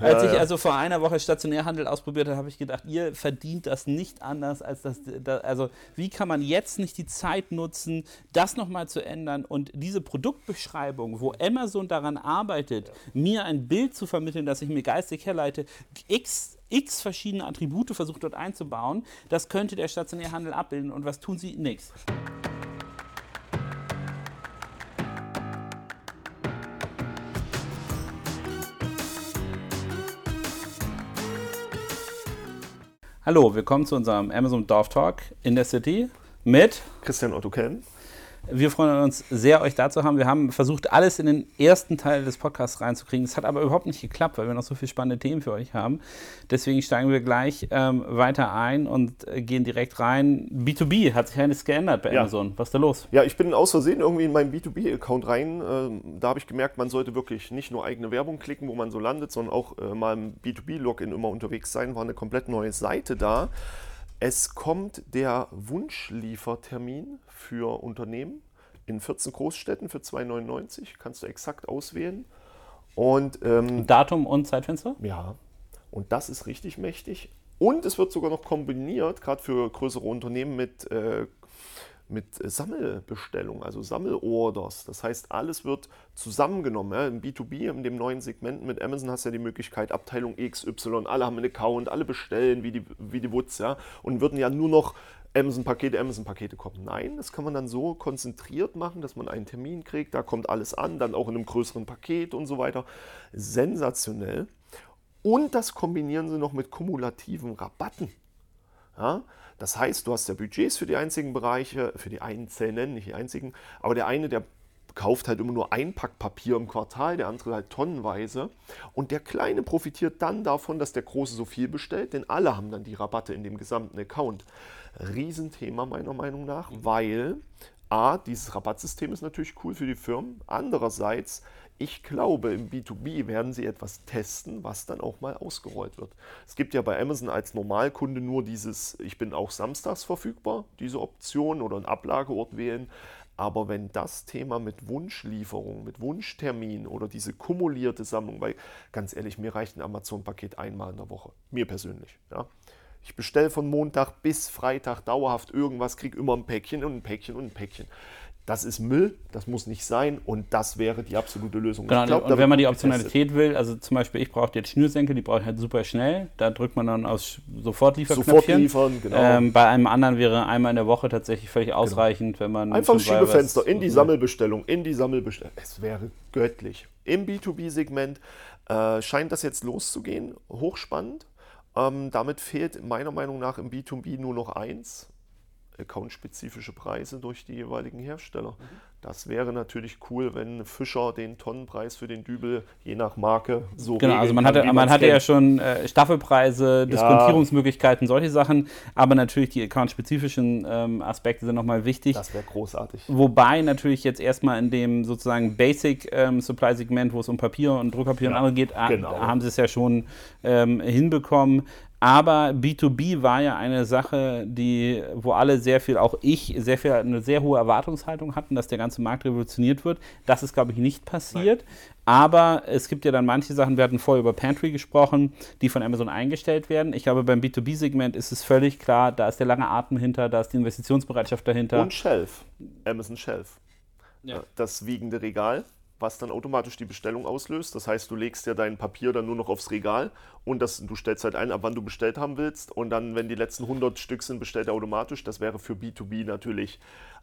Als ich also vor einer Woche Stationärhandel ausprobiert habe, habe ich gedacht, ihr verdient das nicht anders als das. Also, wie kann man jetzt nicht die Zeit nutzen, das nochmal zu ändern und diese Produktbeschreibung, wo Amazon daran arbeitet, mir ein Bild zu vermitteln, das ich mir geistig herleite, x x verschiedene Attribute versucht dort einzubauen, das könnte der Stationärhandel abbilden. Und was tun sie? Nichts. Hallo, willkommen zu unserem Amazon Dorf Talk in der City mit Christian Otto Ken wir freuen uns sehr, euch da zu haben. Wir haben versucht, alles in den ersten Teil des Podcasts reinzukriegen. Es hat aber überhaupt nicht geklappt, weil wir noch so viele spannende Themen für euch haben. Deswegen steigen wir gleich ähm, weiter ein und äh, gehen direkt rein. B2B hat sich eines geändert bei ja. Amazon. Was ist da los? Ja, ich bin aus Versehen irgendwie in meinen B2B-Account rein. Äh, da habe ich gemerkt, man sollte wirklich nicht nur eigene Werbung klicken, wo man so landet, sondern auch äh, mal im B2B-Login immer unterwegs sein. War eine komplett neue Seite da. Es kommt der Wunschliefertermin für Unternehmen in 14 Großstädten für 2,99. Kannst du exakt auswählen. Und, ähm, Datum und Zeitfenster? Ja. Und das ist richtig mächtig. Und es wird sogar noch kombiniert, gerade für größere Unternehmen, mit, äh, mit Sammelbestellungen, also Sammelorders. Das heißt, alles wird zusammengenommen. Ja. Im B2B, in dem neuen Segment mit Amazon hast du ja die Möglichkeit, Abteilung XY, alle haben einen Account, alle bestellen wie die, wie die Woods, ja, und würden ja nur noch Amazon-Pakete, Amazon-Pakete kommen. Nein, das kann man dann so konzentriert machen, dass man einen Termin kriegt, da kommt alles an, dann auch in einem größeren Paket und so weiter. Sensationell. Und das kombinieren sie noch mit kumulativen Rabatten. Ja? Das heißt, du hast ja Budgets für die einzigen Bereiche, für die einzelnen, nicht die einzigen, aber der eine, der kauft halt immer nur ein Pack Papier im Quartal, der andere halt tonnenweise. Und der Kleine profitiert dann davon, dass der Große so viel bestellt, denn alle haben dann die Rabatte in dem gesamten Account. Riesenthema meiner Meinung nach, weil A, dieses Rabattsystem ist natürlich cool für die Firmen. Andererseits, ich glaube, im B2B werden sie etwas testen, was dann auch mal ausgerollt wird. Es gibt ja bei Amazon als Normalkunde nur dieses, ich bin auch samstags verfügbar, diese Option oder einen Ablageort wählen. Aber wenn das Thema mit Wunschlieferung, mit Wunschtermin oder diese kumulierte Sammlung, weil ganz ehrlich, mir reicht ein Amazon-Paket einmal in der Woche, mir persönlich. Ja. Ich bestelle von Montag bis Freitag dauerhaft irgendwas, kriege immer ein Päckchen und ein Päckchen und ein Päckchen. Das ist Müll, das muss nicht sein und das wäre die absolute Lösung. Genau, glaub, und wenn man die Optionalität getestet. will, also zum Beispiel ich brauche jetzt Schnürsenkel, die brauche ich halt super schnell, da drückt man dann aus Sofortlieferknöpfchen. Sofort liefern, genau. Ähm, bei einem anderen wäre einmal in der Woche tatsächlich völlig genau. ausreichend, genau. wenn man... Einfach Schiebefenster in die Sammelbestellung, in die Sammelbestellung. Es wäre göttlich. Im B2B-Segment äh, scheint das jetzt loszugehen, hochspannend. Ähm, damit fehlt meiner Meinung nach im B2B nur noch eins, accountspezifische Preise durch die jeweiligen Hersteller. Mhm. Das wäre natürlich cool, wenn Fischer den Tonnenpreis für den Dübel je nach Marke so Genau, also man hatte, man hatte ja schon äh, Staffelpreise, Diskontierungsmöglichkeiten, solche Sachen, aber natürlich die accountspezifischen ähm, Aspekte sind nochmal wichtig. Das wäre großartig. Wobei natürlich jetzt erstmal in dem sozusagen Basic ähm, Supply Segment, wo es um Papier und Druckpapier ja, und andere geht, genau. haben sie es ja schon ähm, hinbekommen. Aber B2B war ja eine Sache, die, wo alle sehr viel, auch ich, sehr viel, eine sehr hohe Erwartungshaltung hatten, dass der ganze Markt revolutioniert wird. Das ist, glaube ich, nicht passiert. Nein. Aber es gibt ja dann manche Sachen, wir hatten vorher über Pantry gesprochen, die von Amazon eingestellt werden. Ich glaube, beim B2B-Segment ist es völlig klar, da ist der lange Atem hinter, da ist die Investitionsbereitschaft dahinter. Und Shelf. Amazon Shelf. Ja. Das wiegende Regal was dann automatisch die Bestellung auslöst. Das heißt, du legst ja dein Papier dann nur noch aufs Regal und das, du stellst halt ein, ab wann du bestellt haben willst. Und dann, wenn die letzten 100 Stück sind, bestellt er automatisch. Das wäre für B2B natürlich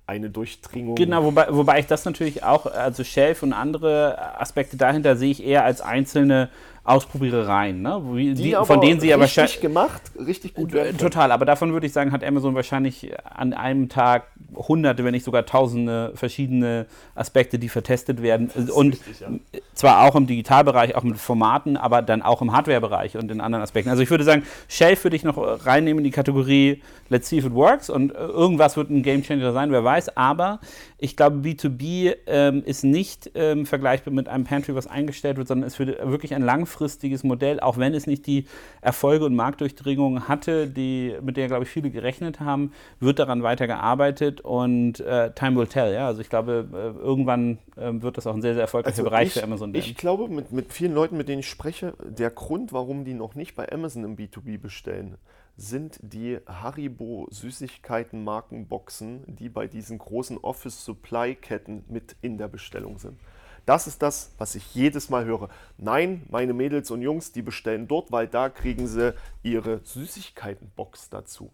eine Durchdringung. Genau, wobei, wobei ich das natürlich auch, also Shelf und andere Aspekte dahinter sehe ich eher als einzelne Ausprobierereien, ne? Wie, die, die von denen sie ja wahrscheinlich. Richtig gemacht, richtig gut werden. Total, aber davon würde ich sagen, hat Amazon wahrscheinlich an einem Tag hunderte, wenn nicht sogar tausende verschiedene Aspekte, die vertestet werden. Und richtig, ja. zwar auch im Digitalbereich, auch mit Formaten, aber dann auch im Hardwarebereich und in anderen Aspekten. Also ich würde sagen, Shelf würde ich noch reinnehmen in die Kategorie Let's see if it works und irgendwas wird ein Gamechanger sein, wer weiß. Aber ich glaube, B2B ähm, ist nicht ähm, vergleichbar mit einem Pantry, was eingestellt wird, sondern ist für wirklich ein langfristiges langfristiges Modell, auch wenn es nicht die Erfolge und Marktdurchdringung hatte, die, mit der, glaube ich, viele gerechnet haben, wird daran weitergearbeitet und äh, time will tell. Ja? Also ich glaube, äh, irgendwann äh, wird das auch ein sehr, sehr erfolgreicher also Bereich ich, für Amazon werden. Ich glaube, mit, mit vielen Leuten, mit denen ich spreche, der Grund, warum die noch nicht bei Amazon im B2B bestellen, sind die Haribo Süßigkeiten-Markenboxen, die bei diesen großen Office-Supply-Ketten mit in der Bestellung sind. Das ist das, was ich jedes Mal höre. Nein, meine Mädels und Jungs, die bestellen dort, weil da kriegen sie ihre Süßigkeitenbox dazu.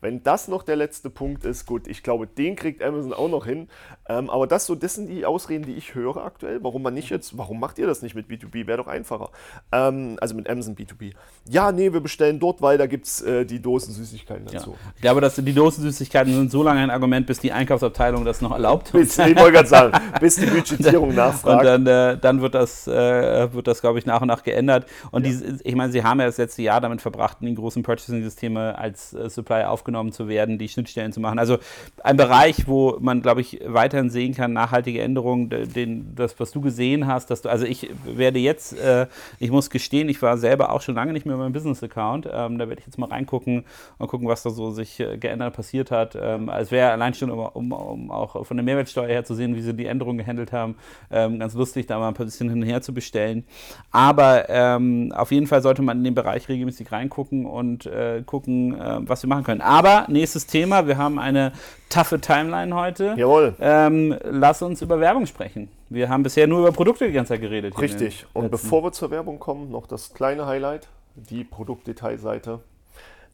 Wenn das noch der letzte Punkt ist, gut, ich glaube, den kriegt Amazon auch noch hin. Ähm, aber das, so, das sind die Ausreden, die ich höre aktuell. Warum man nicht jetzt, warum macht ihr das nicht mit B2B? Wäre doch einfacher. Ähm, also mit Amazon B2B. Ja, nee, wir bestellen dort, weil da gibt es äh, die Dosen Süßigkeiten dazu. Ja. Ich glaube, dass die Dosen Süßigkeiten sind so lange ein Argument, bis die Einkaufsabteilung das noch erlaubt. Bis, ich wollte gerade sagen, bis die Budgetierung nachfragt. Und dann, äh, dann wird das, äh, wird das glaube ich, nach und nach geändert. Und ja. die, ich meine, sie haben ja das letzte Jahr damit verbracht, in die großen Purchasing-Systeme als äh, Supplier aufgenommen zu werden, die Schnittstellen zu machen. Also ein Bereich, wo man, glaube ich, weiterhin sehen kann, nachhaltige Änderungen, den, das, was du gesehen hast, dass du, also ich werde jetzt, äh, ich muss gestehen, ich war selber auch schon lange nicht mehr in meinem Business-Account. Ähm, da werde ich jetzt mal reingucken und gucken, was da so sich äh, geändert passiert hat. Ähm, es wäre allein schon, um, um, um, auch von der Mehrwertsteuer her zu sehen, wie sie die Änderungen gehandelt haben, ähm, ganz lustig, da mal ein bisschen hin und her zu bestellen. Aber ähm, auf jeden Fall sollte man in den Bereich regelmäßig reingucken und äh, gucken, äh, was wir machen können. Aber nächstes Thema. Wir haben eine taffe Timeline heute. Jawohl. Ähm, lass uns über Werbung sprechen. Wir haben bisher nur über Produkte die ganze Zeit geredet. Richtig. Und bevor wir zur Werbung kommen, noch das kleine Highlight, die Produktdetailseite.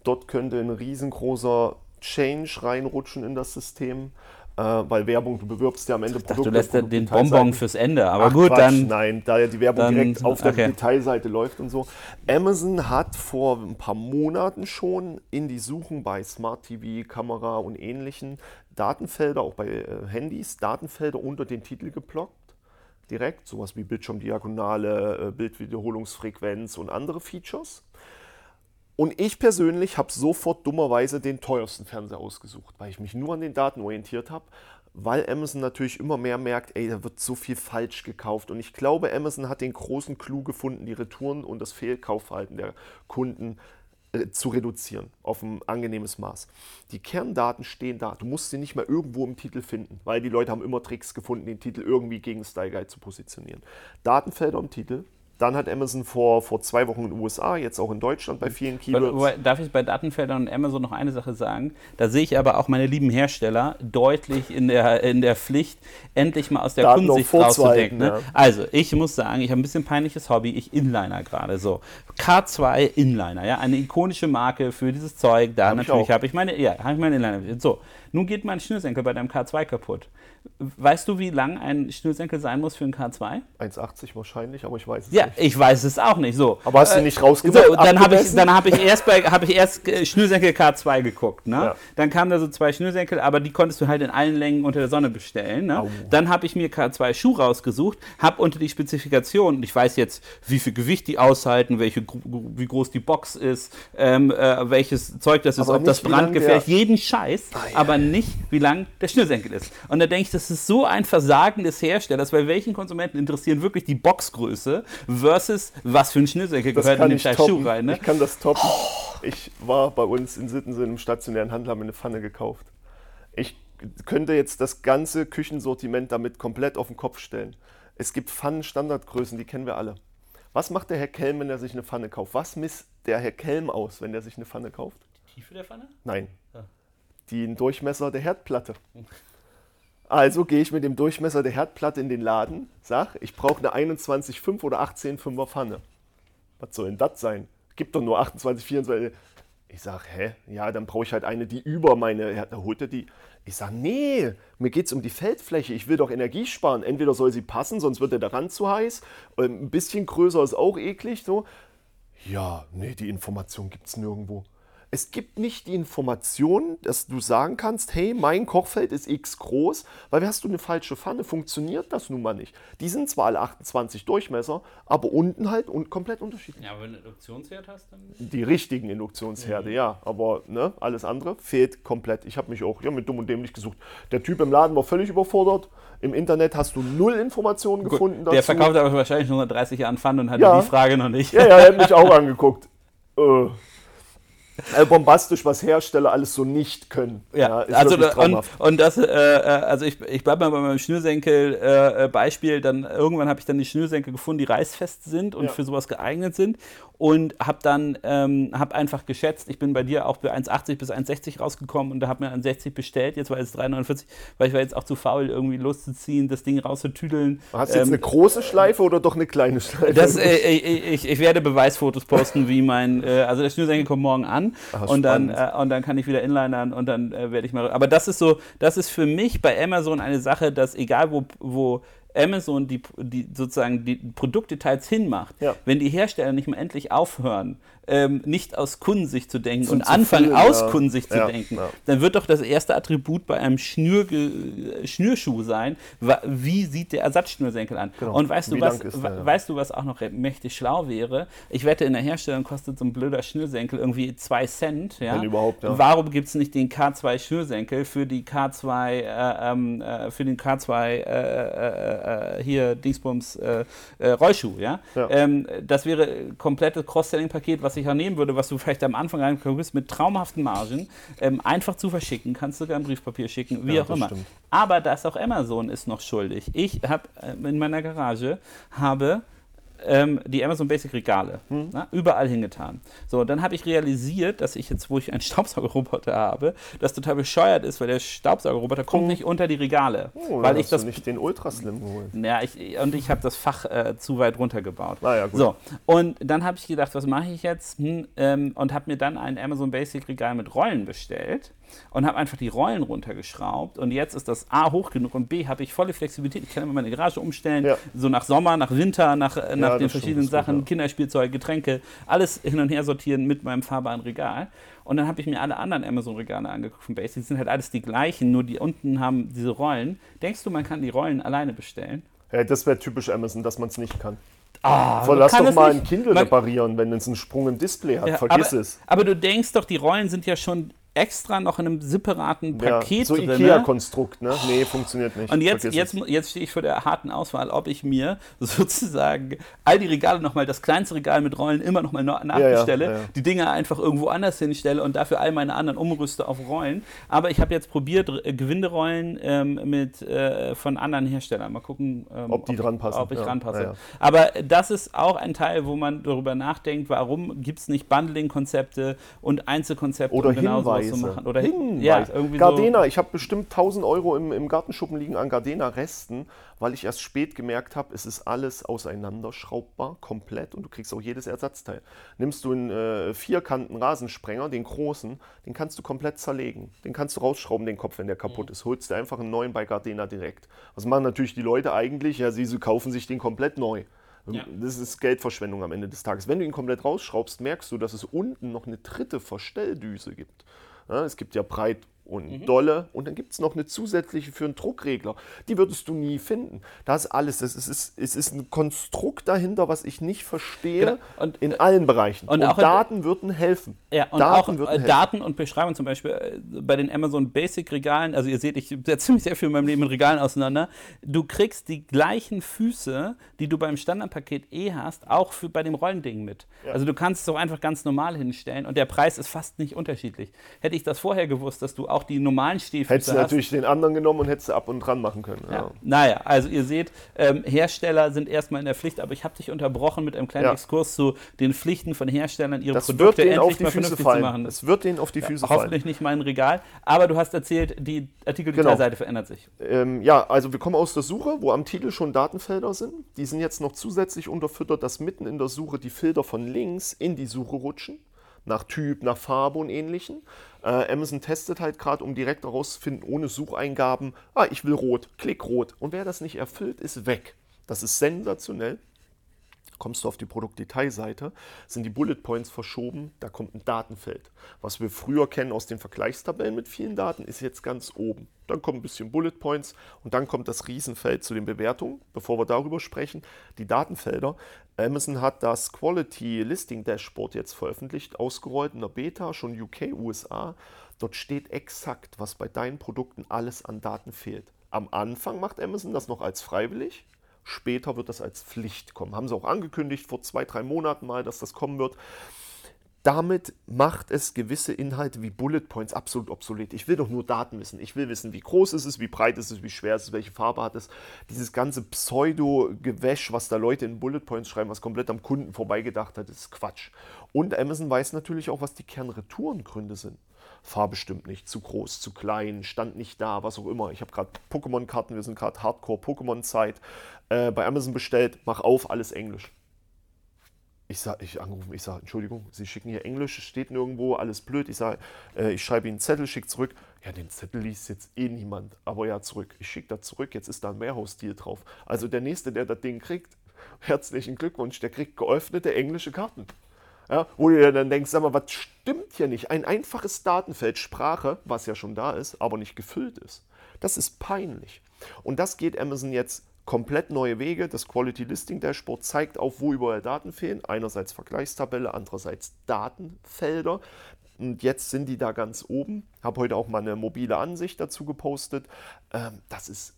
Dort könnte ein riesengroßer Change reinrutschen in das System weil Werbung, du bewirbst ja am Ende Produkte. Du lässt den Bonbon fürs Ende, aber Ach, gut, Quatsch, dann. Nein, da ja die Werbung dann, direkt auf der Detailseite läuft und so. Amazon hat vor ein paar Monaten schon in die Suchen bei Smart TV, Kamera und ähnlichen Datenfelder, auch bei äh, Handys, Datenfelder unter den Titel geblockt. Direkt, sowas wie Bildschirmdiagonale, äh, Bildwiederholungsfrequenz und andere Features. Und ich persönlich habe sofort dummerweise den teuersten Fernseher ausgesucht, weil ich mich nur an den Daten orientiert habe, weil Amazon natürlich immer mehr merkt, ey, da wird so viel falsch gekauft. Und ich glaube, Amazon hat den großen Clou gefunden, die Retouren und das Fehlkaufverhalten der Kunden äh, zu reduzieren auf ein angenehmes Maß. Die Kerndaten stehen da. Du musst sie nicht mehr irgendwo im Titel finden, weil die Leute haben immer Tricks gefunden, den Titel irgendwie gegen Style Guide zu positionieren. Datenfelder im Titel, dann hat Amazon vor, vor zwei Wochen in den USA, jetzt auch in Deutschland bei vielen Keywords. Darf ich bei Datenfeldern und Amazon noch eine Sache sagen? Da sehe ich aber auch meine lieben Hersteller deutlich in der, in der Pflicht, endlich mal aus der Daten Kundensicht rauszudenken. Ne? Ja. Also, ich muss sagen, ich habe ein bisschen peinliches Hobby. Ich Inliner gerade so. K2 Inliner, ja, eine ikonische Marke für dieses Zeug. Da hab natürlich habe ich meine, ja, habe ich meine Inliner. So, nun geht mein Schnürsenkel bei deinem K2 kaputt. Weißt du, wie lang ein Schnürsenkel sein muss für ein K2? 1,80 wahrscheinlich, aber ich weiß es ja, nicht. Ja, ich weiß es auch nicht. So. Aber hast du äh, nicht rausgefunden? So, dann habe ich, hab ich erst, hab ich erst äh, Schnürsenkel K2 geguckt. Ne? Ja. Dann kamen da so zwei Schnürsenkel, aber die konntest du halt in allen Längen unter der Sonne bestellen. Ne? Dann habe ich mir K2 Schuh rausgesucht, habe unter die Spezifikationen, ich weiß jetzt, wie viel Gewicht die aushalten, welche, wie groß die Box ist, ähm, äh, welches Zeug das ist, aber ob das brandgefährlich, jeden Scheiß, ah, ja. aber nicht, wie lang der Schnürsenkel ist. Und da denke ich, das ist so ein Versagen des Herstellers, weil welchen Konsumenten interessieren wirklich die Boxgröße versus was für ein Schnürsenkel gehört in den scheiß Schuh rein. Ne? Ich kann das toppen. Oh. Ich war bei uns in Sittensen im stationären Handel, haben mir eine Pfanne gekauft. Ich könnte jetzt das ganze Küchensortiment damit komplett auf den Kopf stellen. Es gibt Pfannen-Standardgrößen, die kennen wir alle. Was macht der Herr Kelm, wenn er sich eine Pfanne kauft? Was misst der Herr Kelm aus, wenn er sich eine Pfanne kauft? Die Tiefe der Pfanne? Nein. Ja. Den Durchmesser der Herdplatte. Also gehe ich mit dem Durchmesser der Herdplatte in den Laden, sag, ich brauche eine 21,5 oder 18,5er Pfanne. Was soll denn das sein? Gibt doch nur 28, 24. Ich sage, hä? Ja, dann brauche ich halt eine, die über meine. Da holt er die. Ich sage, nee, mir geht es um die Feldfläche. Ich will doch Energie sparen. Entweder soll sie passen, sonst wird der Rand zu heiß. Ähm, ein bisschen größer ist auch eklig. So. Ja, nee, die Information gibt es nirgendwo. Es gibt nicht die Information, dass du sagen kannst, hey, mein Kochfeld ist x groß, weil hast du eine falsche Pfanne, funktioniert das nun mal nicht. Die sind zwar alle 28 Durchmesser, aber unten halt und komplett unterschiedlich. Ja, aber wenn du einen Induktionsherd hast, dann... Die richtigen Induktionsherde, mhm. ja, aber ne, alles andere fehlt komplett. Ich habe mich auch ja, mit dumm und dämlich gesucht. Der Typ im Laden war völlig überfordert. Im Internet hast du null Informationen Gut, gefunden dazu. Der verkauft aber wahrscheinlich nur 30 Jahren Pfannen und hatte ja. die Frage noch nicht. Ja, ja, er hat mich auch angeguckt. Äh, äh, bombastisch, was Hersteller alles so nicht können. Ja, ja also und, und, das, äh, äh, also ich, ich bleibe mal bei meinem Schnürsenkel-Beispiel, äh, dann irgendwann habe ich dann die Schnürsenkel gefunden, die reißfest sind und ja. für sowas geeignet sind und habe dann ähm, hab einfach geschätzt, ich bin bei dir auch bei 1,80 bis 1,60 rausgekommen und da habe mir 1,60 bestellt, jetzt war es 3,49, weil ich war jetzt auch zu faul, irgendwie loszuziehen, das Ding rauszutüdeln. Hast du jetzt ähm, eine große Schleife oder doch eine kleine Schleife? Das, äh, ich, ich, werde Beweisfotos posten, wie mein, äh, also der Schnürsenkel kommt morgen an Ach, und, dann, äh, und dann kann ich wieder inlinern und dann äh, werde ich mal, aber das ist so, das ist für mich bei Amazon eine Sache, dass egal wo, wo Amazon die, die sozusagen die Produktdetails hinmacht, ja. wenn die Hersteller nicht mal endlich aufhören, ähm, nicht aus Kundensicht zu denken Zum und anfangen viel, aus ja. Kundensicht ja, zu denken, dann wird doch das erste Attribut bei einem Schnür, Schnürschuh sein, wie sieht der Ersatzschnürsenkel an? Genau. Und weißt du, was, der, weißt du, was auch noch mächtig schlau wäre? Ich wette, in der Herstellung kostet so ein blöder Schnürsenkel irgendwie 2 Cent. Ja? Wenn überhaupt, ja. Warum gibt es nicht den K2 Schnürsenkel für die K2, äh, ähm, äh, für den K2 äh, äh, äh, hier Dingsbums äh, Rollschuh, ja? Ähm, das wäre komplettes Cross-Selling-Paket, was ich ja nehmen würde, was du vielleicht am Anfang reingekommen bist, mit traumhaften Margen, ähm, einfach zu verschicken, kannst du sogar Briefpapier schicken, wie ja, auch immer. Stimmt. Aber da ist auch Amazon ist noch schuldig. Ich habe äh, in meiner Garage habe ähm, die Amazon Basic Regale hm. na, überall hingetan. So, dann habe ich realisiert, dass ich jetzt, wo ich einen Staubsaugerroboter habe, das total bescheuert ist, weil der Staubsaugerroboter kommt hm. nicht unter die Regale. Oh, weil ich das nicht den Ultraslim geholt. Ja, ich, und ich habe das Fach äh, zu weit runtergebaut. Ah, ja, gut. So, und dann habe ich gedacht, was mache ich jetzt? Hm, ähm, und habe mir dann ein Amazon Basic Regal mit Rollen bestellt und habe einfach die Rollen runtergeschraubt und jetzt ist das A hoch genug und B habe ich volle Flexibilität. Ich kann immer meine Garage umstellen, ja. so nach Sommer, nach Winter, nach, nach ja, den verschiedenen Sachen, gut, ja. Kinderspielzeug, Getränke, alles hin und her sortieren mit meinem fahrbaren Regal. Und dann habe ich mir alle anderen Amazon-Regale angeguckt von Basic. Die sind halt alles die gleichen, nur die unten haben diese Rollen. Denkst du, man kann die Rollen alleine bestellen? Ja, das wäre typisch Amazon, dass man es nicht kann. Ah, lass doch mal ein Kindle reparieren, wenn es einen Sprung im Display hat. Ja, Vergiss aber, es. Aber du denkst doch, die Rollen sind ja schon extra noch in einem separaten Paket ja, so drin. So Ikea-Konstrukt, ne? Nee, funktioniert nicht. Und jetzt, jetzt, jetzt stehe ich vor der harten Auswahl, ob ich mir sozusagen all die Regale nochmal, das kleinste Regal mit Rollen immer nochmal nachbestelle, ja, ja, die Dinge einfach irgendwo anders hinstelle und dafür all meine anderen umrüste auf Rollen. Aber ich habe jetzt probiert, äh, Gewinderollen ähm, mit, äh, von anderen Herstellern. Mal gucken, ähm, ob die ob, dran passen. Ob ich dran passe. Aber das ist auch ein Teil, wo man darüber nachdenkt, warum gibt es nicht Bundling-Konzepte und Einzelkonzepte oder und genauso Hinweise. Zu machen. Oder Hinweise. Ja, irgendwie Gardena, so. ich habe bestimmt 1000 Euro im, im Gartenschuppen liegen an Gardena-Resten, weil ich erst spät gemerkt habe, es ist alles auseinanderschraubbar, komplett und du kriegst auch jedes Ersatzteil. Nimmst du einen äh, vierkanten Rasensprenger, den großen, den kannst du komplett zerlegen. Den kannst du rausschrauben, den Kopf, wenn der kaputt mhm. ist. Holst du einfach einen neuen bei Gardena direkt. Was machen natürlich die Leute eigentlich? Ja, sie kaufen sich den komplett neu. Ja. Das ist Geldverschwendung am Ende des Tages. Wenn du ihn komplett rausschraubst, merkst du, dass es unten noch eine dritte Verstelldüse gibt. Ja, es gibt ja breit und mhm. dolle und dann gibt es noch eine zusätzliche für einen Druckregler. Die würdest du nie finden. Das ist alles. Das ist, es, ist, es ist ein Konstrukt dahinter, was ich nicht verstehe genau. und, in allen Bereichen. Und, und Daten würden helfen. Ja, und Daten auch äh, Daten und Beschreibung zum Beispiel äh, bei den Amazon Basic Regalen. Also ihr seht, ich setze mich sehr viel in meinem Leben mit Regalen auseinander. Du kriegst die gleichen Füße, die du beim Standardpaket eh hast, auch für bei dem Rollending mit. Ja. Also du kannst es auch einfach ganz normal hinstellen und der Preis ist fast nicht unterschiedlich. Hätte ich das vorher gewusst, dass du auch die normalen Stiefel Hättest du natürlich den anderen genommen und hättest du ab und dran machen können. Ja. Ja. Naja, also ihr seht, ähm, Hersteller sind erstmal in der Pflicht, aber ich habe dich unterbrochen mit einem kleinen ja. Exkurs zu den Pflichten von Herstellern, ihre das Produkte endlich mal Füße vernünftig fallen. zu machen. Es wird denen auf die Füße fallen. Hoffentlich nicht mein Regal, aber du hast erzählt, die Artikeldetailseite genau. verändert sich. Ähm, ja, also wir kommen aus der Suche, wo am Titel schon Datenfelder sind. Die sind jetzt noch zusätzlich unterfüttert, dass mitten in der Suche die Filter von links in die Suche rutschen nach Typ, nach Farbe und ähnlichen. Äh, Amazon testet halt gerade, um direkt herauszufinden, ohne Sucheingaben, ah, ich will rot, klick rot. Und wer das nicht erfüllt, ist weg. Das ist sensationell. Kommst du auf die Produktdetailseite, sind die Bullet Points verschoben, da kommt ein Datenfeld. Was wir früher kennen aus den Vergleichstabellen mit vielen Daten, ist jetzt ganz oben. Dann kommen ein bisschen Bullet Points und dann kommt das Riesenfeld zu den Bewertungen. Bevor wir darüber sprechen, die Datenfelder. Amazon hat das Quality Listing Dashboard jetzt veröffentlicht, ausgerollt in der Beta, schon UK, USA. Dort steht exakt, was bei deinen Produkten alles an Daten fehlt. Am Anfang macht Amazon das noch als freiwillig. Später wird das als Pflicht kommen. Haben sie auch angekündigt vor zwei, drei Monaten mal, dass das kommen wird. Damit macht es gewisse Inhalte wie Bullet Points absolut obsolet. Ich will doch nur Daten wissen. Ich will wissen, wie groß ist es, wie breit ist es, wie schwer ist es, welche Farbe hat es. Dieses ganze Pseudo-Gewäsch, was da Leute in Bullet Points schreiben, was komplett am Kunden vorbeigedacht hat, ist Quatsch. Und Amazon weiß natürlich auch, was die Kernretourengründe sind. Farbe stimmt nicht, zu groß, zu klein, stand nicht da, was auch immer. Ich habe gerade Pokémon-Karten, wir sind gerade Hardcore-Pokémon-Zeit, äh, bei Amazon bestellt, mach auf, alles Englisch. Ich sage, ich anrufe, ich sage, Entschuldigung, Sie schicken hier Englisch, steht nirgendwo, alles blöd. Ich sage, äh, ich schreibe Ihnen einen Zettel, schicke zurück. Ja, den Zettel liest jetzt eh niemand, aber ja, zurück. Ich schicke da zurück, jetzt ist da ein Warehouse-Deal drauf. Also der Nächste, der das Ding kriegt, herzlichen Glückwunsch, der kriegt geöffnete englische Karten. Ja, wo du dir dann denkst, sag mal, was stimmt hier nicht? Ein einfaches Datenfeld Sprache, was ja schon da ist, aber nicht gefüllt ist. Das ist peinlich. Und das geht Amazon jetzt komplett neue Wege. Das Quality Listing Dashboard zeigt auf, wo überall Daten fehlen. Einerseits Vergleichstabelle, andererseits Datenfelder. Und jetzt sind die da ganz oben. Habe heute auch mal eine mobile Ansicht dazu gepostet. Ähm, das ist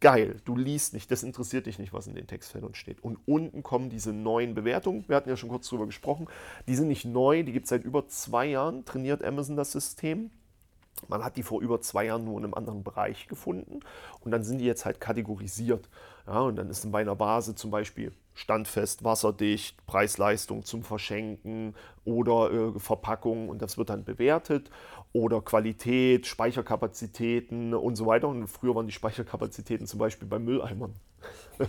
geil. Du liest nicht, das interessiert dich nicht, was in den Textfeldern steht. Und unten kommen diese neuen Bewertungen. Wir hatten ja schon kurz darüber gesprochen. Die sind nicht neu, die gibt es seit über zwei Jahren, trainiert Amazon das System. Man hat die vor über zwei Jahren nur in einem anderen Bereich gefunden und dann sind die jetzt halt kategorisiert. Ja, und dann ist bei einer Base zum Beispiel standfest, wasserdicht, Preis-Leistung zum Verschenken oder äh, Verpackung und das wird dann bewertet oder Qualität, Speicherkapazitäten und so weiter. Und früher waren die Speicherkapazitäten zum Beispiel bei Mülleimern.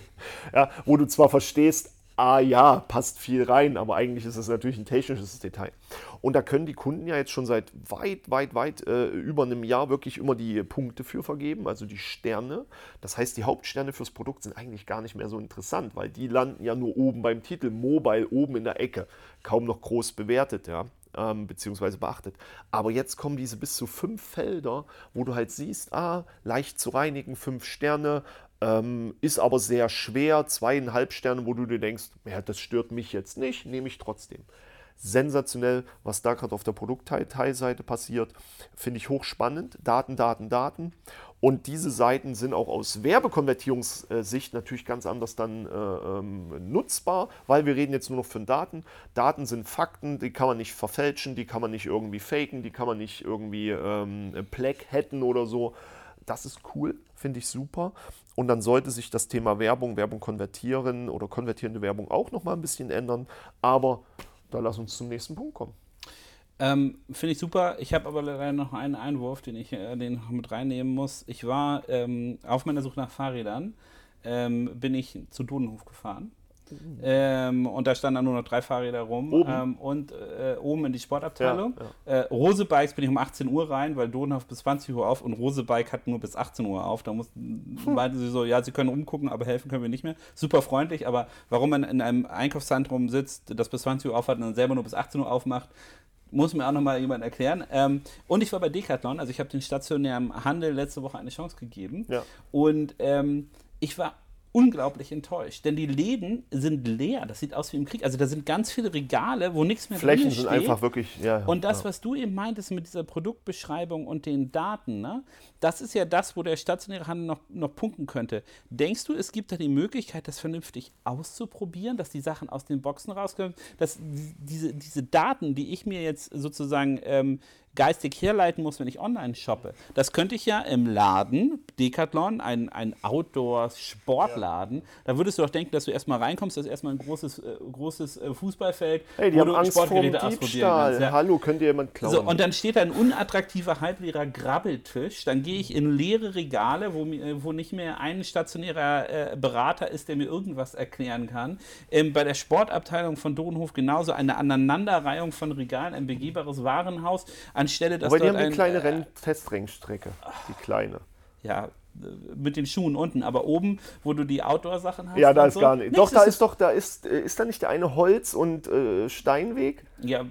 ja, wo du zwar verstehst, ah ja, passt viel rein, aber eigentlich ist es natürlich ein technisches Detail. Und da können die Kunden ja jetzt schon seit weit, weit, weit äh, über einem Jahr wirklich immer die Punkte für vergeben, also die Sterne. Das heißt, die Hauptsterne fürs Produkt sind eigentlich gar nicht mehr so interessant, weil die landen ja nur oben beim Titel, Mobile oben in der Ecke, kaum noch groß bewertet, ja. Ähm, beziehungsweise beachtet. Aber jetzt kommen diese bis zu fünf Felder, wo du halt siehst, ah, leicht zu reinigen, fünf Sterne, ähm, ist aber sehr schwer, zweieinhalb Sterne, wo du dir denkst, ja, das stört mich jetzt nicht, nehme ich trotzdem. Sensationell, was da gerade auf der Produktteilseite passiert, finde ich hochspannend. Daten, Daten, Daten. Und diese Seiten sind auch aus Werbekonvertierungssicht natürlich ganz anders dann äh, ähm, nutzbar, weil wir reden jetzt nur noch von Daten. Daten sind Fakten, die kann man nicht verfälschen, die kann man nicht irgendwie faken, die kann man nicht irgendwie ähm, Black hätten oder so. Das ist cool, finde ich super. Und dann sollte sich das Thema Werbung, Werbung konvertieren oder konvertierende Werbung auch nochmal ein bisschen ändern. Aber da lass uns zum nächsten Punkt kommen. Ähm, Finde ich super. Ich habe aber leider noch einen Einwurf, den ich äh, den mit reinnehmen muss. Ich war ähm, auf meiner Suche nach Fahrrädern, ähm, bin ich zu Dodenhof gefahren ähm, und da standen dann nur noch drei Fahrräder rum. Oben. Ähm, und äh, oben in die Sportabteilung. Ja, ja. Äh, Rose Bikes bin ich um 18 Uhr rein, weil Donau bis 20 Uhr auf und Rose Bike hat nur bis 18 Uhr auf. Da mussten, hm. meinten sie so, ja, sie können umgucken, aber helfen können wir nicht mehr. Super freundlich, aber warum man in einem Einkaufszentrum sitzt, das bis 20 Uhr auf hat und dann selber nur bis 18 Uhr aufmacht, muss mir auch nochmal jemand erklären. Ähm, und ich war bei Decathlon, also ich habe den stationären Handel letzte Woche eine Chance gegeben. Ja. Und ähm, ich war unglaublich enttäuscht, denn die Läden sind leer. Das sieht aus wie im Krieg. Also da sind ganz viele Regale, wo nichts mehr Flächen drin steht. sind einfach wirklich, ja. Und das, ja. was du eben meintest mit dieser Produktbeschreibung und den Daten, ne, das ist ja das, wo der stationäre Handel noch, noch punkten könnte. Denkst du, es gibt da die Möglichkeit, das vernünftig auszuprobieren, dass die Sachen aus den Boxen rauskommen, dass diese, diese Daten, die ich mir jetzt sozusagen ähm, geistig herleiten muss, wenn ich online shoppe. Das könnte ich ja im Laden, Decathlon, ein, ein Outdoor-Sportladen, ja. da würdest du doch denken, dass du erstmal reinkommst, das ist erstmal ein großes, äh, großes äh, Fußballfeld, hey, die wo haben du Angst Sportgeräte ausprobieren kannst. Ja. Hallo, könnt ihr jemand klauen? So, und dann steht da ein unattraktiver, halbleerer Grabbeltisch, dann gehe ich in leere Regale, wo, wo nicht mehr ein stationärer äh, Berater ist, der mir irgendwas erklären kann. Ähm, bei der Sportabteilung von Dohnhof genauso eine Aneinanderreihung von Regalen, ein begehbares Warenhaus, anstelle dass Aber die haben die kleine äh, Testrennstrecke, die kleine. Ja, mit den Schuhen unten, aber oben, wo du die Outdoor-Sachen hast. Ja, da ist so, gar nicht. Doch, da ist doch, da ist, äh, ist da nicht der eine Holz- und äh, Steinweg? Ja,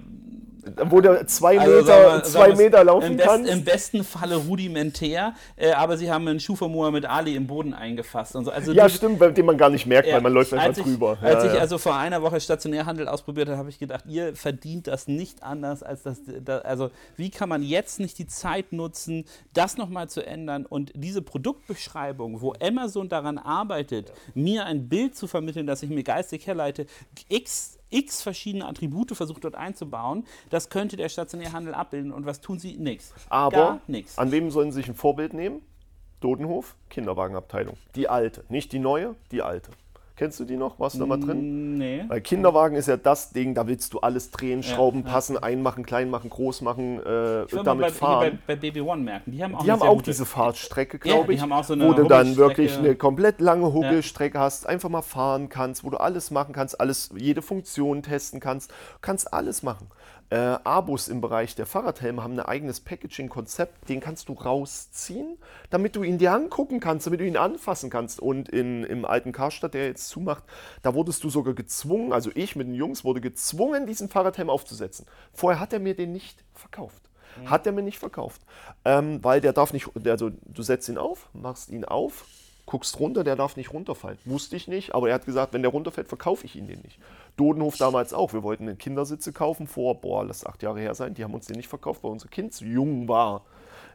wo du zwei also Meter, wir, zwei Meter laufen im kannst. Im besten Falle rudimentär, äh, aber sie haben einen Schuh von Muhammad Ali im Boden eingefasst. Und so. also ja, stimmt, bei dem man gar nicht merkt, ja, weil man läuft einfach ich, drüber. Als ja, ich also vor einer Woche Stationärhandel ausprobiert habe, habe ich gedacht, ihr verdient das nicht anders als das, das. Also, wie kann man jetzt nicht die Zeit nutzen, das nochmal zu ändern und diese Produktbeschreibung, wo Amazon daran arbeitet, mir ein Bild zu vermitteln, das ich mir geistig herleite, x x verschiedene Attribute versucht dort einzubauen. Das könnte der stationäre Handel abbilden. Und was tun sie? Nix. Aber Gar nix. an wem sollen sie sich ein Vorbild nehmen? Dodenhof, Kinderwagenabteilung. Die alte. Nicht die neue, die alte. Kennst du die noch? Warst du da mal drin? Nee. Weil Kinderwagen ist ja das Ding, da willst du alles drehen, Schrauben ja, passen, einmachen, klein machen, groß machen, äh, damit bei, fahren. Bei, bei, Baby One merken, die haben auch, die haben auch diese Fahrtstrecke, glaube ich, so wo du dann wirklich eine komplett lange Huckelstrecke hast, einfach mal fahren kannst, wo du alles machen kannst, alles, jede Funktion testen kannst, kannst alles machen. Äh, Abus im Bereich der Fahrradhelme haben ein eigenes Packaging-Konzept, den kannst du rausziehen, damit du ihn dir angucken kannst, damit du ihn anfassen kannst. Und in, im alten Karstadt, der jetzt zumacht, da wurdest du sogar gezwungen, also ich mit den Jungs wurde gezwungen, diesen Fahrradhelm aufzusetzen. Vorher hat er mir den nicht verkauft. Mhm. Hat er mir nicht verkauft. Ähm, weil der darf nicht, also du setzt ihn auf, machst ihn auf, guckst runter, der darf nicht runterfallen. Wusste ich nicht, aber er hat gesagt, wenn der runterfällt, verkaufe ich ihn den nicht. Dodenhof damals auch. Wir wollten einen Kindersitze kaufen vor, boah, lass acht Jahre her sein. Die haben uns den nicht verkauft, weil unser Kind zu jung war.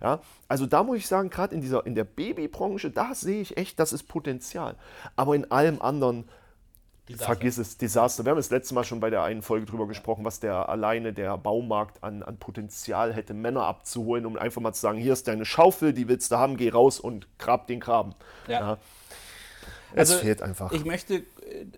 Ja, also da muss ich sagen, gerade in, in der Babybranche, da sehe ich echt, das ist Potenzial. Aber in allem anderen Desaster. Vergiss es, Desaster. Wir haben das letzte Mal schon bei der einen Folge drüber gesprochen, was der alleine der Baumarkt an, an Potenzial hätte, Männer abzuholen, um einfach mal zu sagen, hier ist deine Schaufel, die willst du haben, geh raus und grab den Graben. Ja. ja. Es also, fehlt einfach. Ich möchte,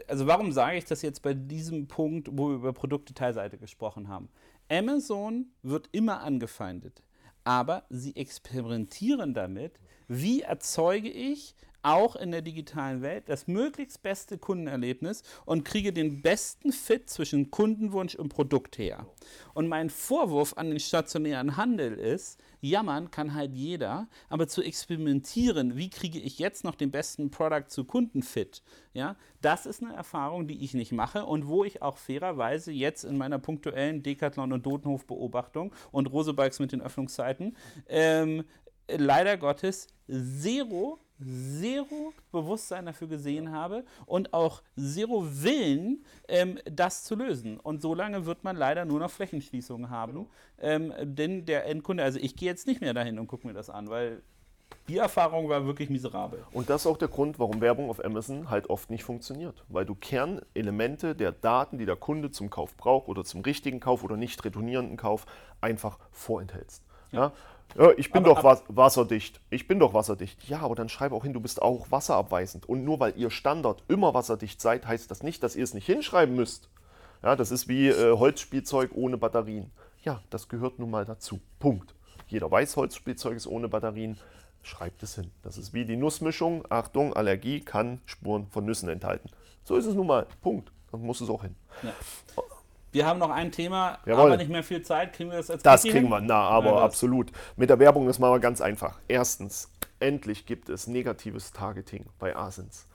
also warum sage ich das jetzt bei diesem Punkt, wo wir über Produktdetailseite gesprochen haben? Amazon wird immer angefeindet, aber sie experimentieren damit, wie erzeuge ich auch in der digitalen Welt das möglichst beste Kundenerlebnis und kriege den besten Fit zwischen Kundenwunsch und Produkt her. Und mein Vorwurf an den stationären Handel ist, jammern kann halt jeder, aber zu experimentieren, wie kriege ich jetzt noch den besten Product zu Kundenfit, ja, das ist eine Erfahrung, die ich nicht mache und wo ich auch fairerweise jetzt in meiner punktuellen Decathlon- und Dotenhof-Beobachtung und Rosebikes mit den Öffnungszeiten ähm, leider Gottes zero zero Bewusstsein dafür gesehen habe und auch zero Willen, ähm, das zu lösen. Und so lange wird man leider nur noch Flächenschließungen haben. Ähm, denn der Endkunde, also ich gehe jetzt nicht mehr dahin und gucke mir das an, weil die Erfahrung war wirklich miserabel. Und das ist auch der Grund, warum Werbung auf Amazon halt oft nicht funktioniert. Weil du Kernelemente der Daten, die der Kunde zum Kauf braucht oder zum richtigen Kauf oder nicht retournierenden Kauf, einfach vorenthältst. Ja. ja? Ja, ich bin aber, doch wasserdicht. Ich bin doch wasserdicht. Ja, aber dann schreibe auch hin, du bist auch wasserabweisend. Und nur weil ihr Standard immer wasserdicht seid, heißt das nicht, dass ihr es nicht hinschreiben müsst. Ja, das ist wie äh, Holzspielzeug ohne Batterien. Ja, das gehört nun mal dazu. Punkt. Jeder weiß, Holzspielzeug ist ohne Batterien. Schreibt es hin. Das ist wie die Nussmischung. Achtung, Allergie kann Spuren von Nüssen enthalten. So ist es nun mal. Punkt. Dann muss es auch hin. Ja. Wir haben noch ein Thema, Jawohl. aber nicht mehr viel Zeit. Kriegen wir das als Das kriegen wir, na, aber ja, absolut. Mit der Werbung ist mal ganz einfach. Erstens, endlich gibt es negatives Targeting bei Asins.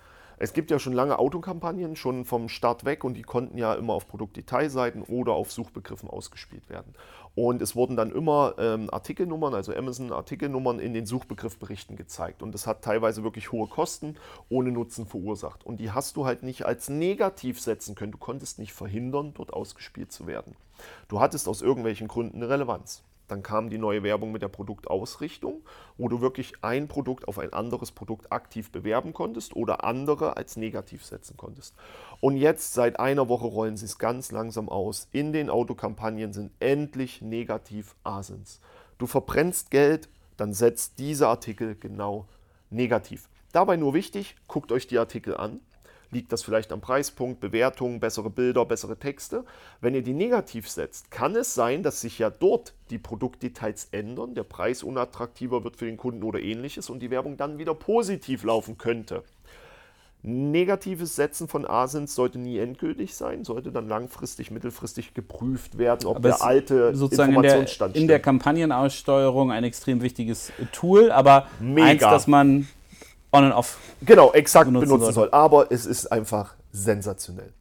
Es gibt ja schon lange Autokampagnen, schon vom Start weg und die konnten ja immer auf Produktdetailseiten oder auf Suchbegriffen ausgespielt werden. Und es wurden dann immer ähm, Artikelnummern, also Amazon-Artikelnummern in den Suchbegriffberichten gezeigt. Und das hat teilweise wirklich hohe Kosten ohne Nutzen verursacht. Und die hast du halt nicht als negativ setzen können. Du konntest nicht verhindern, dort ausgespielt zu werden. Du hattest aus irgendwelchen Gründen eine Relevanz. Dann kam die neue Werbung mit der Produktausrichtung, wo du wirklich ein Produkt auf ein anderes Produkt aktiv bewerben konntest oder andere als negativ setzen konntest. Und jetzt seit einer Woche rollen sie es ganz langsam aus. In den Autokampagnen sind endlich negativ Asins. Du verbrennst Geld, dann setzt diese Artikel genau negativ. Dabei nur wichtig, guckt euch die Artikel an liegt das vielleicht am Preispunkt, Bewertungen, bessere Bilder, bessere Texte. Wenn ihr die negativ setzt, kann es sein, dass sich ja dort die Produktdetails ändern, der Preis unattraktiver wird für den Kunden oder ähnliches und die Werbung dann wieder positiv laufen könnte. Negatives Setzen von Asins sollte nie endgültig sein, sollte dann langfristig, mittelfristig geprüft werden, ob aber der alte sozusagen Informationsstand in der, in der Kampagnenaussteuerung ein extrem wichtiges Tool, aber Mega. eins, das man on and off. Genau, exakt benutzen, benutzen soll. Aber es ist einfach sensationell.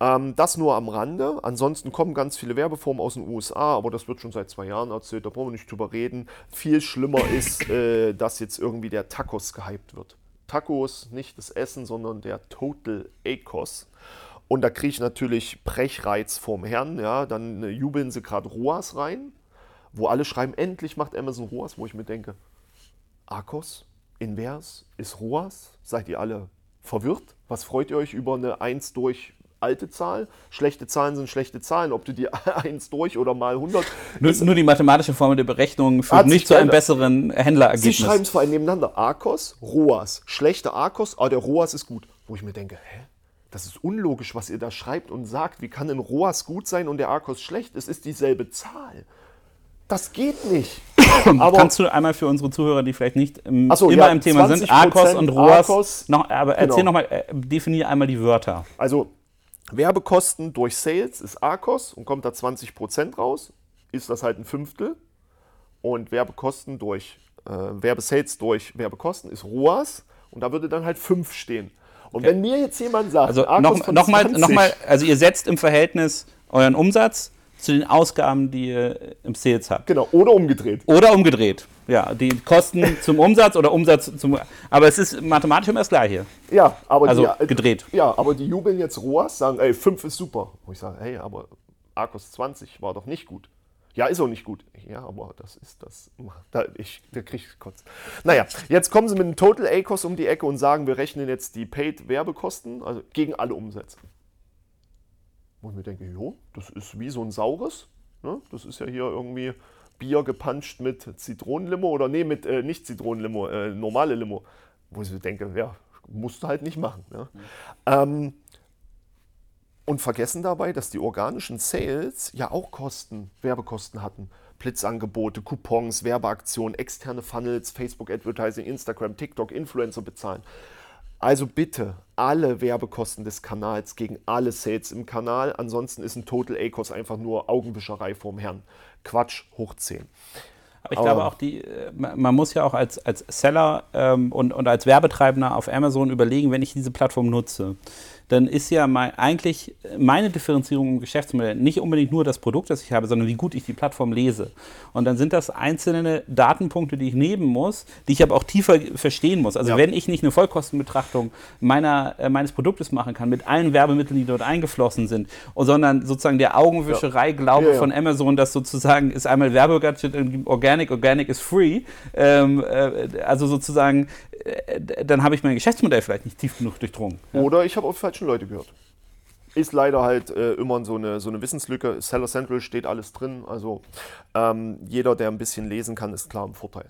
Ähm, das nur am Rande. Ansonsten kommen ganz viele Werbeformen aus den USA, aber das wird schon seit zwei Jahren erzählt, da brauchen wir nicht drüber reden. Viel schlimmer ist, äh, dass jetzt irgendwie der Tacos gehypt wird. Tacos, nicht das Essen, sondern der Total ACOS. Und da kriege ich natürlich Brechreiz vorm Herrn. Ja, dann äh, jubeln sie gerade ROAS rein, wo alle schreiben, endlich macht Amazon ROAS, wo ich mir denke, ACOS, Invers, ist ROAS? Seid ihr alle verwirrt? Was freut ihr euch über eine 1 durch alte Zahl. Schlechte Zahlen sind schlechte Zahlen, ob du die 1 durch oder mal 100. Nur, nur die mathematische Formel der Berechnung führt nicht zu einem besseren Händlerergebnis. Sie schreiben es vor allem nebeneinander. Arcos, ROAS. Schlechter Arcos, aber der ROAS ist gut. Wo ich mir denke, hä? Das ist unlogisch, was ihr da schreibt und sagt. Wie kann ein ROAS gut sein und der Arcos schlecht? Es ist dieselbe Zahl. Das geht nicht. Aber Kannst du einmal für unsere Zuhörer, die vielleicht nicht im, so, immer ja, im Thema sind, Arcos und ROAS, Arcos, noch, aber erzähl genau. nochmal, äh, definiere einmal die Wörter. Also Werbekosten durch Sales ist ARCOS und kommt da 20% raus, ist das halt ein Fünftel. Und Werbekosten durch äh, Werbesales durch Werbekosten ist ROAS und da würde dann halt 5 stehen. Und okay. wenn mir jetzt jemand sagt, also noch, noch, noch mal, also ihr setzt im Verhältnis euren Umsatz zu den Ausgaben, die ihr im Sales habt. Genau, oder umgedreht. Oder umgedreht. Ja, die Kosten zum Umsatz oder Umsatz zum. Aber es ist mathematisch immer das Gleiche. Ja, aber also die, gedreht. Ja, aber die jubeln jetzt ROAS, sagen, ey, 5 ist super. Wo ich sage, hey, aber Arcos 20 war doch nicht gut. Ja, ist auch nicht gut. Ja, aber das ist das. Da, ich, da krieg ich kurz. Naja, jetzt kommen sie mit einem Total ACOS um die Ecke und sagen, wir rechnen jetzt die Paid-Werbekosten, also gegen alle Umsätze. Wo ich mir denke, jo, das ist wie so ein saures. Ne? Das ist ja hier irgendwie Bier gepanscht mit Zitronenlimo oder nee, mit äh, nicht Zitronenlimo, äh, normale Limo. Wo ich denke, ja, musst du halt nicht machen. Ne? Mhm. Ähm, und vergessen dabei, dass die organischen Sales ja auch Kosten, Werbekosten hatten. Blitzangebote, Coupons, Werbeaktionen, externe Funnels, Facebook Advertising, Instagram, TikTok, Influencer bezahlen. Also bitte alle Werbekosten des Kanals gegen alle Sales im Kanal. Ansonsten ist ein Total ACOS einfach nur Augenwischerei vorm Herrn. Quatsch, hoch 10. Aber ich Aber glaube auch, die, äh, man muss ja auch als, als Seller ähm, und, und als Werbetreibender auf Amazon überlegen, wenn ich diese Plattform nutze dann ist ja mein, eigentlich meine Differenzierung im Geschäftsmodell nicht unbedingt nur das Produkt, das ich habe, sondern wie gut ich die Plattform lese. Und dann sind das einzelne Datenpunkte, die ich nehmen muss, die ich aber auch tiefer verstehen muss. Also ja. wenn ich nicht eine Vollkostenbetrachtung meiner, äh, meines Produktes machen kann, mit allen Werbemitteln, die dort eingeflossen sind, sondern sozusagen der Augenwischerei-Glaube ja. von Amazon, dass sozusagen ist einmal Werbegadget Organic, Organic is free, ähm, äh, also sozusagen äh, dann habe ich mein Geschäftsmodell vielleicht nicht tief genug durchdrungen. Oder ich habe auf die falschen Leute gehört. Ist leider halt äh, immer so eine, so eine Wissenslücke. Seller Central steht alles drin. Also ähm, jeder, der ein bisschen lesen kann, ist klar im Vorteil.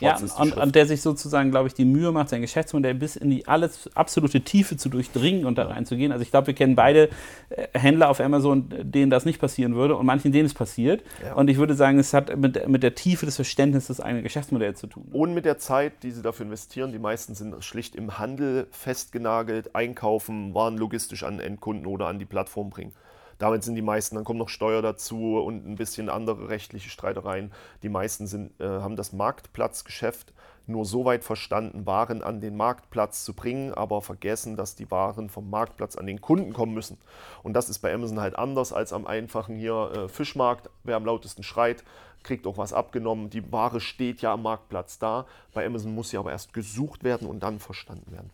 Ja, ja und, und, der sich sozusagen, glaube ich, die Mühe macht, sein Geschäftsmodell bis in die alles absolute Tiefe zu durchdringen und da reinzugehen. Also ich glaube, wir kennen beide äh, Händler auf Amazon, denen das nicht passieren würde und manchen, denen es passiert. Ja. Und ich würde sagen, es hat mit, mit der Tiefe des Verständnisses des eigenen Geschäftsmodells zu tun. Und mit der Zeit, die sie dafür investieren. Die meisten sind schlicht im Handel festgenagelt, einkaufen, Waren logistisch an Endkunden oder an die Plattform bringen. Damit sind die meisten, dann kommt noch Steuer dazu und ein bisschen andere rechtliche Streitereien. Die meisten sind, äh, haben das Marktplatzgeschäft nur so weit verstanden, Waren an den Marktplatz zu bringen, aber vergessen, dass die Waren vom Marktplatz an den Kunden kommen müssen. Und das ist bei Amazon halt anders als am einfachen hier äh, Fischmarkt. Wer am lautesten schreit, kriegt auch was abgenommen. Die Ware steht ja am Marktplatz da. Bei Amazon muss sie aber erst gesucht werden und dann verstanden werden.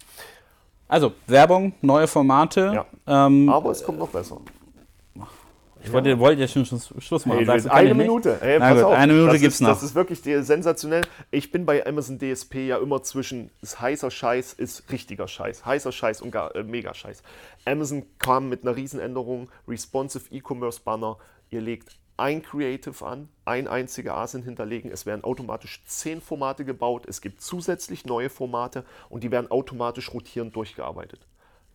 Also Werbung, neue Formate. Ja. Ähm, aber es kommt noch besser. Ich wollte, ja. wollte ja schon Schluss machen. Hey, eine Minute. Hey, Na gut, auf. eine Minute gibt es noch. Das ist wirklich sensationell. Ich bin bei Amazon DSP ja immer zwischen ist heißer Scheiß, ist richtiger Scheiß. Heißer Scheiß und gar, äh, mega Scheiß. Amazon kam mit einer Riesenänderung, Responsive E-Commerce Banner. Ihr legt ein Creative an, ein einziger ASIN hinterlegen. Es werden automatisch zehn Formate gebaut. Es gibt zusätzlich neue Formate und die werden automatisch rotierend durchgearbeitet.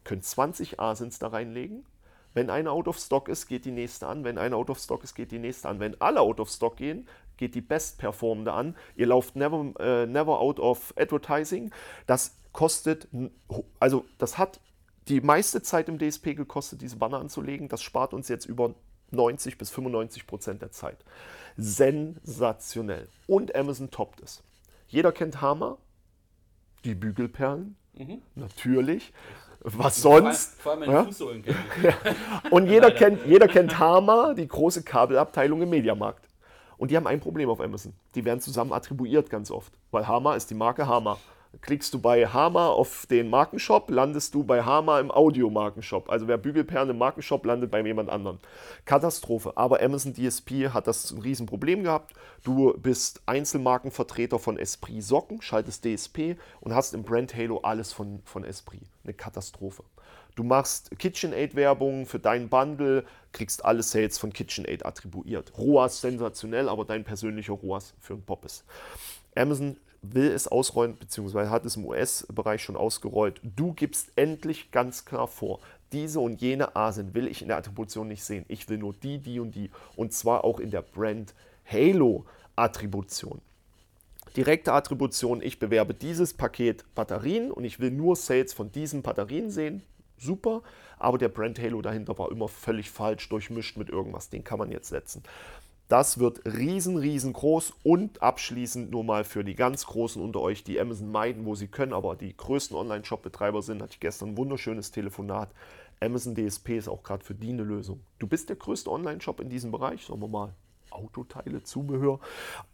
Könnt 20 ASINs da reinlegen wenn eine out of stock ist, geht die nächste an. Wenn eine out of stock ist, geht die nächste an. Wenn alle out of stock gehen, geht die best performende an. Ihr lauft never, äh, never out of advertising. Das kostet, also das hat die meiste Zeit im DSP gekostet, diese Banner anzulegen. Das spart uns jetzt über 90 bis 95 Prozent der Zeit. Sensationell. Und Amazon toppt es. Jeder kennt Hammer. Die Bügelperlen, mhm. natürlich. Was sonst? Vor allem, vor allem Fußsohlen ja. Und jeder kennt, jeder kennt Hama, die große Kabelabteilung im Mediamarkt. Und die haben ein Problem auf Amazon. Die werden zusammen attribuiert ganz oft. Weil Hama ist die Marke Hama. Klickst du bei Hama auf den Markenshop, landest du bei Hama im Audio-Markenshop. Also wer Bügelperlen im Markenshop landet bei jemand anderem. Katastrophe. Aber Amazon DSP hat das ein Riesenproblem gehabt. Du bist Einzelmarkenvertreter von Esprit Socken, schaltest DSP und hast im Brand Halo alles von, von Esprit. Eine Katastrophe. Du machst KitchenAid-Werbung für deinen Bundle, kriegst alle Sales von KitchenAid attribuiert. ROAS sensationell, aber dein persönlicher ROAS für ein Poppes. Amazon will es ausrollen, beziehungsweise hat es im US-Bereich schon ausgerollt. Du gibst endlich ganz klar vor, diese und jene Asen will ich in der Attribution nicht sehen. Ich will nur die, die und die. Und zwar auch in der Brand Halo-Attribution. Direkte Attribution, ich bewerbe dieses Paket Batterien und ich will nur Sales von diesen Batterien sehen super, aber der Brand Halo dahinter war immer völlig falsch durchmischt mit irgendwas. Den kann man jetzt setzen. Das wird riesen, riesengroß und abschließend nur mal für die ganz Großen unter euch, die Amazon meiden, wo sie können, aber die größten Online-Shop-Betreiber sind, hatte ich gestern ein wunderschönes Telefonat. Amazon DSP ist auch gerade für die eine Lösung. Du bist der größte Online-Shop in diesem Bereich, sagen wir mal, Autoteile, Zubehör.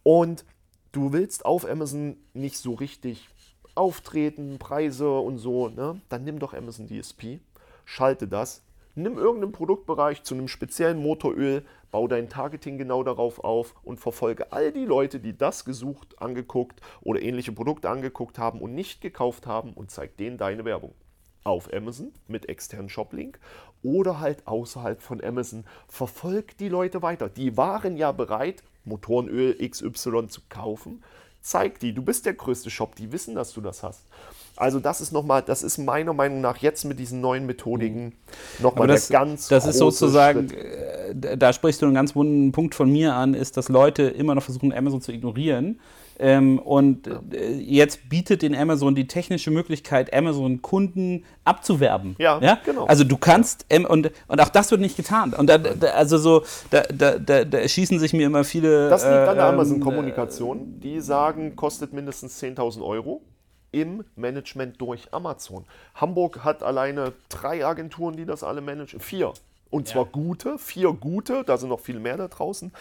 Und du willst auf Amazon nicht so richtig Auftreten, Preise und so, ne? dann nimm doch Amazon DSP, schalte das, nimm irgendeinen Produktbereich zu einem speziellen Motoröl, bau dein Targeting genau darauf auf und verfolge all die Leute, die das gesucht, angeguckt oder ähnliche Produkte angeguckt haben und nicht gekauft haben und zeig denen deine Werbung. Auf Amazon mit externen Shoplink oder halt außerhalb von Amazon. Verfolg die Leute weiter. Die waren ja bereit, Motorenöl XY zu kaufen zeig die, du bist der größte Shop, die wissen, dass du das hast. Also das ist nochmal, das ist meiner Meinung nach jetzt mit diesen neuen Methodiken mhm. nochmal der ganz Das ist sozusagen, Schritt. Äh, da sprichst du einen ganz wunden Punkt von mir an, ist, dass Leute immer noch versuchen, Amazon zu ignorieren ähm, und ja. Äh, jetzt bietet den Amazon die technische Möglichkeit, Amazon-Kunden abzuwerben. Ja, ja, genau. Also du kannst, ja. und, und auch das wird nicht getan. Und da, da, also so, da, da, da, erschießen sich mir immer viele. Das liegt äh, an der ähm, Amazon-Kommunikation. Die sagen, kostet mindestens 10.000 Euro im Management durch Amazon. Hamburg hat alleine drei Agenturen, die das alle managen. Vier. Und zwar ja. gute, vier gute, da sind noch viel mehr da draußen,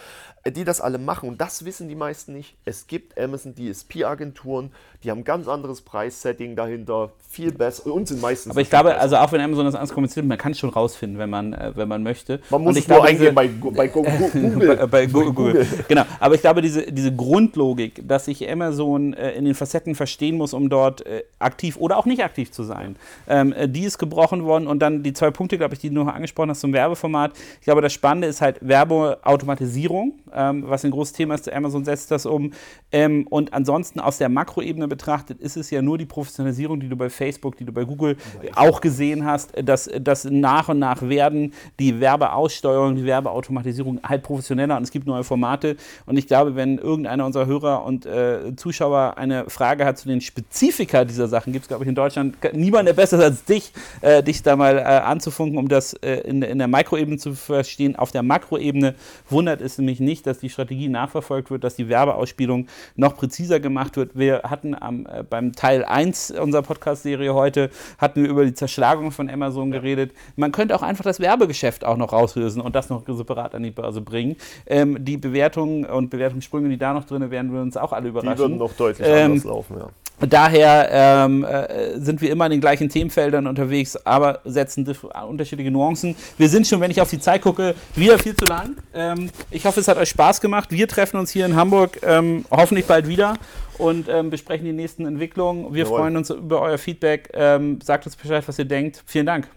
äh, die das alle machen. Und das wissen die meisten nicht. Es gibt Amazon DSP-Agenturen, die haben ein ganz anderes Preissetting dahinter, viel besser und sind meistens. Aber ich glaube, besser. also auch wenn Amazon das alles kommuniziert, man kann es schon rausfinden, wenn man, äh, wenn man möchte. Man muss es nur glaube, eingehen bei, bei, Google. bei, bei Google. Google. Genau, aber ich glaube, diese, diese Grundlogik, dass sich Amazon äh, in den Facetten verstehen muss, um dort aktiv oder auch nicht aktiv zu sein, ähm, äh, die ist gebrochen worden. Und dann die zwei Punkte, glaube ich, die du noch angesprochen hast zum Werbeformat. Ich glaube, das Spannende ist halt Werbeautomatisierung, ähm, was ein großes Thema ist. Amazon setzt das um. Ähm, und ansonsten aus der Makroebene betrachtet ist es ja nur die Professionalisierung, die du bei Facebook, die du bei Google auch gesehen hast, dass, dass nach und nach werden die Werbeaussteuerung, die Werbeautomatisierung halt professioneller und es gibt neue Formate. Und ich glaube, wenn irgendeiner unserer Hörer und äh, Zuschauer eine Frage hat zu den Spezifika dieser Sachen, gibt es, glaube ich, in Deutschland niemand, der besser ist als dich, äh, dich da mal äh, anzufunken, um das äh, in, in der der Mikroebene zu verstehen. Auf der Makroebene wundert es nämlich nicht, dass die Strategie nachverfolgt wird, dass die Werbeausspielung noch präziser gemacht wird. Wir hatten am, äh, beim Teil 1 unserer Podcast-Serie heute, hatten wir über die Zerschlagung von Amazon geredet. Man könnte auch einfach das Werbegeschäft auch noch rauslösen und das noch separat an die Börse bringen. Ähm, die Bewertungen und Bewertungssprünge, die da noch drin werden wir uns auch alle überraschen. Die würden noch deutlich ähm, anders laufen, ja. Daher ähm, äh, sind wir immer in den gleichen Themenfeldern unterwegs, aber setzen unterschiedliche Nuancen. Wir sind schon, wenn ich auf die Zeit gucke, wieder viel zu lang. Ähm, ich hoffe, es hat euch Spaß gemacht. Wir treffen uns hier in Hamburg ähm, hoffentlich bald wieder und ähm, besprechen die nächsten Entwicklungen. Wir Jawohl. freuen uns über euer Feedback. Ähm, sagt uns Bescheid, was ihr denkt. Vielen Dank.